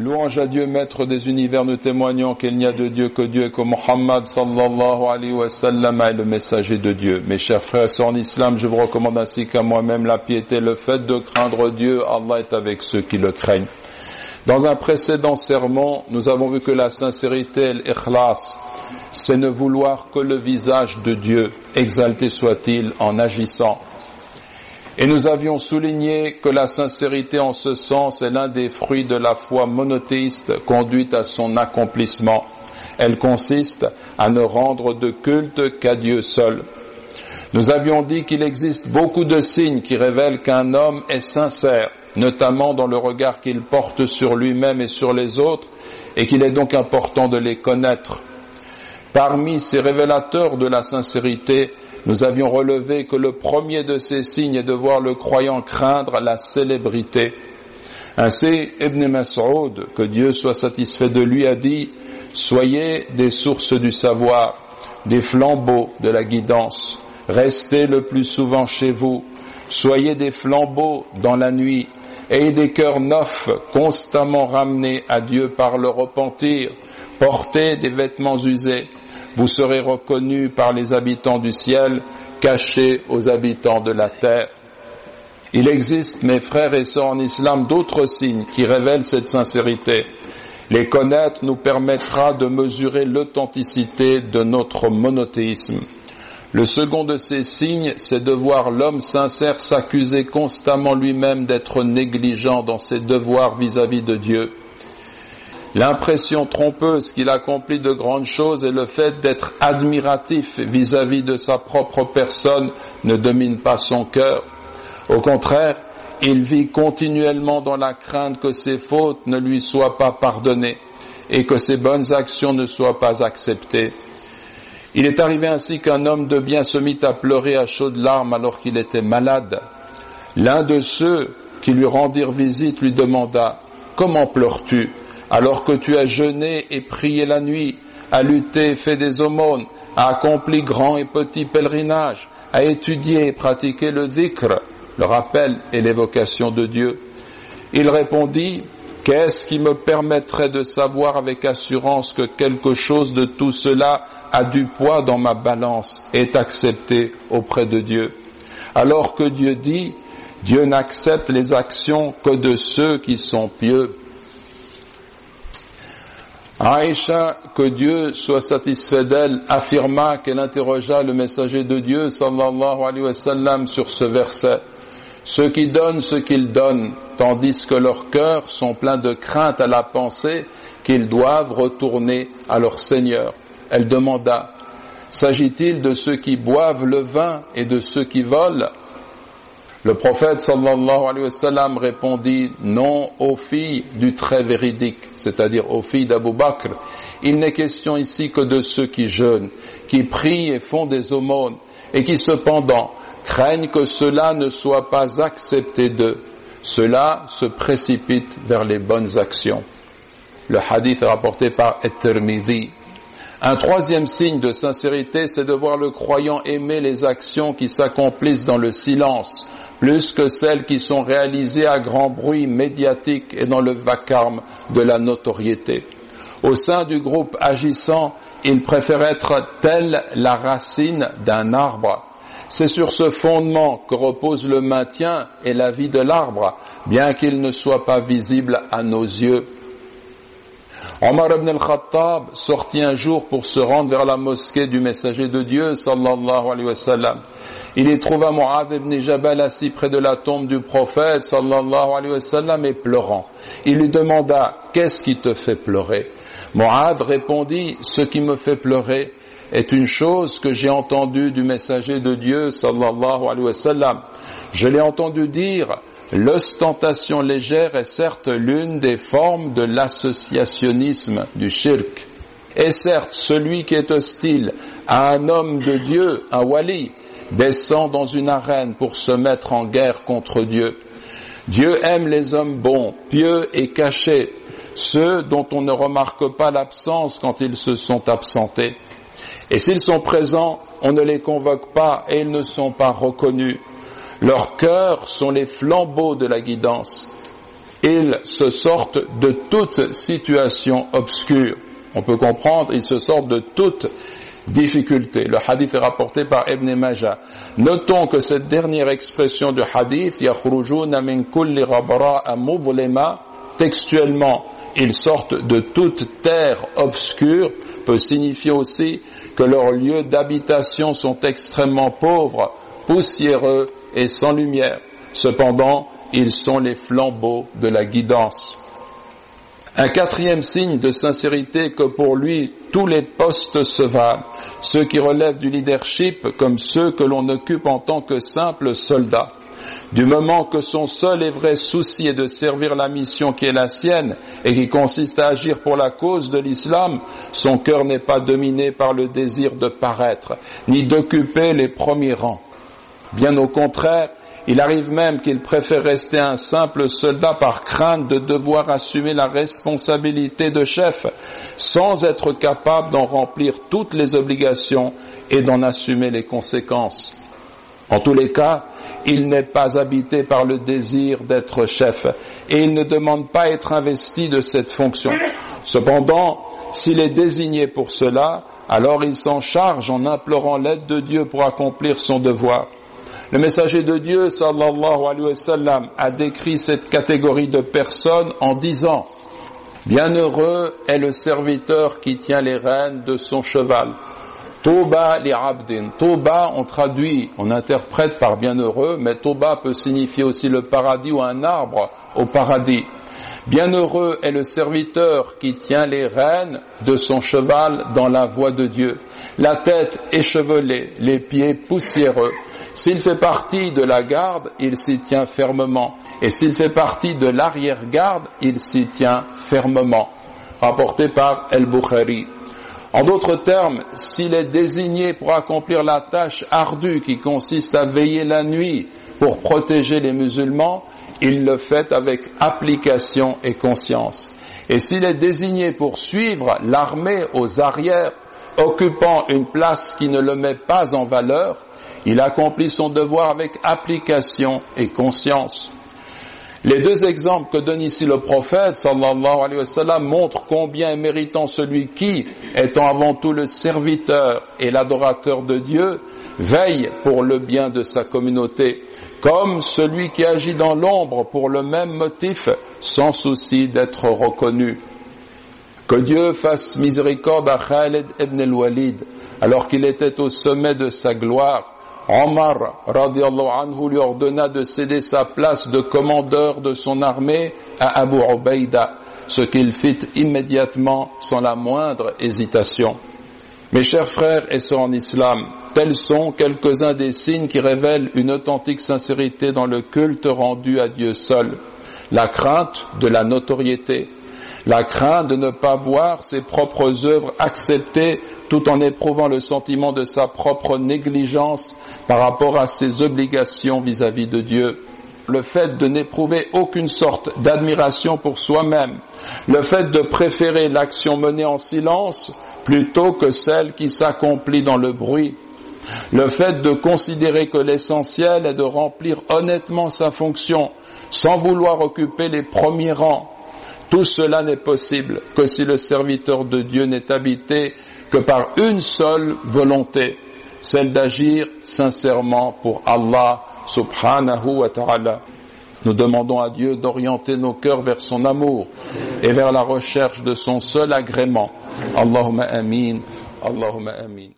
Louange à Dieu, maître des univers, nous témoignons qu'il n'y a de Dieu que Dieu et que Muhammad sallallahu alayhi wa sallam est le messager de Dieu. Mes chers frères en islam, je vous recommande ainsi qu'à moi-même la piété, le fait de craindre Dieu. Allah est avec ceux qui le craignent. Dans un précédent sermon, nous avons vu que la sincérité, l'ikhlas, c'est ne vouloir que le visage de Dieu, exalté soit-il en agissant. Et nous avions souligné que la sincérité en ce sens est l'un des fruits de la foi monothéiste conduite à son accomplissement. Elle consiste à ne rendre de culte qu'à Dieu seul. Nous avions dit qu'il existe beaucoup de signes qui révèlent qu'un homme est sincère notamment dans le regard qu'il porte sur lui-même et sur les autres, et qu'il est donc important de les connaître. Parmi ces révélateurs de la sincérité, nous avions relevé que le premier de ces signes est de voir le croyant craindre la célébrité. Ainsi, Ibn Mas'ud, que Dieu soit satisfait de lui, a dit, Soyez des sources du savoir, des flambeaux de la guidance, restez le plus souvent chez vous, soyez des flambeaux dans la nuit, et des cœurs neufs constamment ramenés à Dieu par le repentir, portez des vêtements usés, vous serez reconnus par les habitants du ciel, cachés aux habitants de la terre. Il existe, mes frères et sœurs en islam, d'autres signes qui révèlent cette sincérité. Les connaître nous permettra de mesurer l'authenticité de notre monothéisme. Le second de ces signes, c'est de voir l'homme sincère s'accuser constamment lui-même d'être négligent dans ses devoirs vis-à-vis de Dieu. L'impression trompeuse qu'il accomplit de grandes choses et le fait d'être admiratif vis-à-vis de sa propre personne ne domine pas son cœur. Au contraire, il vit continuellement dans la crainte que ses fautes ne lui soient pas pardonnées et que ses bonnes actions ne soient pas acceptées. Il est arrivé ainsi qu'un homme de bien se mit à pleurer à chaudes larmes alors qu'il était malade. L'un de ceux qui lui rendirent visite lui demanda Comment pleures-tu? Alors que tu as jeûné et prié la nuit, as lutté et fait des aumônes, as accompli grand et petit pèlerinage, as étudié et pratiqué le dhikr, le rappel et l'évocation de Dieu Il répondit Qu'est-ce qui me permettrait de savoir avec assurance que quelque chose de tout cela a du poids dans ma balance, est accepté auprès de Dieu? Alors que Dieu dit, Dieu n'accepte les actions que de ceux qui sont pieux. Aïcha, que Dieu soit satisfait d'elle, affirma qu'elle interrogea le messager de Dieu, sallallahu alayhi wa sallam, sur ce verset. Ceux qui donnent ce qu'ils donnent, tandis que leurs cœurs sont pleins de crainte à la pensée qu'ils doivent retourner à leur Seigneur. Elle demanda, S'agit-il de ceux qui boivent le vin et de ceux qui volent Le prophète sallallahu alayhi wa répondit, Non aux filles du très véridique, c'est-à-dire aux filles d'Abu Bakr. Il n'est question ici que de ceux qui jeûnent, qui prient et font des aumônes, et qui cependant craignent que cela ne soit pas accepté d'eux. Cela se précipite vers les bonnes actions. Le hadith est rapporté par Et-Tirmidhi un troisième signe de sincérité, c'est de voir le croyant aimer les actions qui s'accomplissent dans le silence, plus que celles qui sont réalisées à grand bruit médiatique et dans le vacarme de la notoriété. Au sein du groupe agissant, il préfère être telle la racine d'un arbre. C'est sur ce fondement que repose le maintien et la vie de l'arbre, bien qu'il ne soit pas visible à nos yeux. Omar ibn al-Khattab sortit un jour pour se rendre vers la mosquée du messager de Dieu, sallallahu. Il y trouva Mu'adh ibn Jabal assis près de la tombe du prophète, sallallahu alayhi wa et pleurant. Il lui demanda, qu'est-ce qui te fait pleurer? Mu'adh répondit, ce qui me fait pleurer est une chose que j'ai entendue du messager de Dieu, sallallahu alayhi wa sallam. Je l'ai entendu dire, L'ostentation légère est certes l'une des formes de l'associationnisme du shirk. Et certes, celui qui est hostile à un homme de Dieu, un wali, descend dans une arène pour se mettre en guerre contre Dieu. Dieu aime les hommes bons, pieux et cachés, ceux dont on ne remarque pas l'absence quand ils se sont absentés. Et s'ils sont présents, on ne les convoque pas et ils ne sont pas reconnus. Leurs cœurs sont les flambeaux de la guidance. ils se sortent de toute situation obscure. On peut comprendre, ils se sortent de toute difficulté. Le hadith est rapporté par Ibn Majah. Notons que cette dernière expression du hadith, min kulli textuellement, ils sortent de toute terre obscure, peut signifier aussi que leurs lieux d'habitation sont extrêmement pauvres, poussiéreux et sans lumière. Cependant, ils sont les flambeaux de la guidance. Un quatrième signe de sincérité que pour lui tous les postes se valent, ceux qui relèvent du leadership comme ceux que l'on occupe en tant que simple soldat. Du moment que son seul et vrai souci est de servir la mission qui est la sienne et qui consiste à agir pour la cause de l'islam, son cœur n'est pas dominé par le désir de paraître, ni d'occuper les premiers rangs. Bien au contraire, il arrive même qu'il préfère rester un simple soldat par crainte de devoir assumer la responsabilité de chef sans être capable d'en remplir toutes les obligations et d'en assumer les conséquences. En tous les cas, il n'est pas habité par le désir d'être chef et il ne demande pas être investi de cette fonction. Cependant, s'il est désigné pour cela, alors il s'en charge en implorant l'aide de Dieu pour accomplir son devoir. Le messager de Dieu, sallallahu alayhi wa sallam, a décrit cette catégorie de personnes en disant Bienheureux est le serviteur qui tient les rênes de son cheval. Toba li abdin. Toba, on traduit, on interprète par bienheureux, mais Toba peut signifier aussi le paradis ou un arbre au paradis. Bienheureux est le serviteur qui tient les rênes de son cheval dans la voie de Dieu. La tête échevelée, les pieds poussiéreux, s'il fait partie de la garde, il s'y tient fermement. Et s'il fait partie de l'arrière-garde, il s'y tient fermement. Rapporté par El-Bukhari. En d'autres termes, s'il est désigné pour accomplir la tâche ardue qui consiste à veiller la nuit pour protéger les musulmans, il le fait avec application et conscience. Et s'il est désigné pour suivre l'armée aux arrières, occupant une place qui ne le met pas en valeur, il accomplit son devoir avec application et conscience. Les deux exemples que donne ici le prophète sallallahu alayhi wa sallam montrent combien est méritant celui qui, étant avant tout le serviteur et l'adorateur de Dieu, veille pour le bien de sa communauté, comme celui qui agit dans l'ombre pour le même motif, sans souci d'être reconnu. Que Dieu fasse miséricorde à Khalid ibn al-Walid, alors qu'il était au sommet de sa gloire, Omar anhu lui ordonna de céder sa place de commandeur de son armée à Abu Ubaida, ce qu'il fit immédiatement sans la moindre hésitation. Mes chers frères et sœurs en islam, tels sont quelques-uns des signes qui révèlent une authentique sincérité dans le culte rendu à Dieu seul. La crainte de la notoriété, la crainte de ne pas voir ses propres œuvres acceptées tout en éprouvant le sentiment de sa propre négligence par rapport à ses obligations vis-à-vis de Dieu. Le fait de n'éprouver aucune sorte d'admiration pour soi-même, le fait de préférer l'action menée en silence plutôt que celle qui s'accomplit dans le bruit, le fait de considérer que l'essentiel est de remplir honnêtement sa fonction sans vouloir occuper les premiers rangs, tout cela n'est possible que si le serviteur de Dieu n'est habité que par une seule volonté, celle d'agir sincèrement pour Allah subhanahu wa ta'ala. Nous demandons à Dieu d'orienter nos cœurs vers son amour et vers la recherche de son seul agrément. Allahumma amin. Allahumma amin.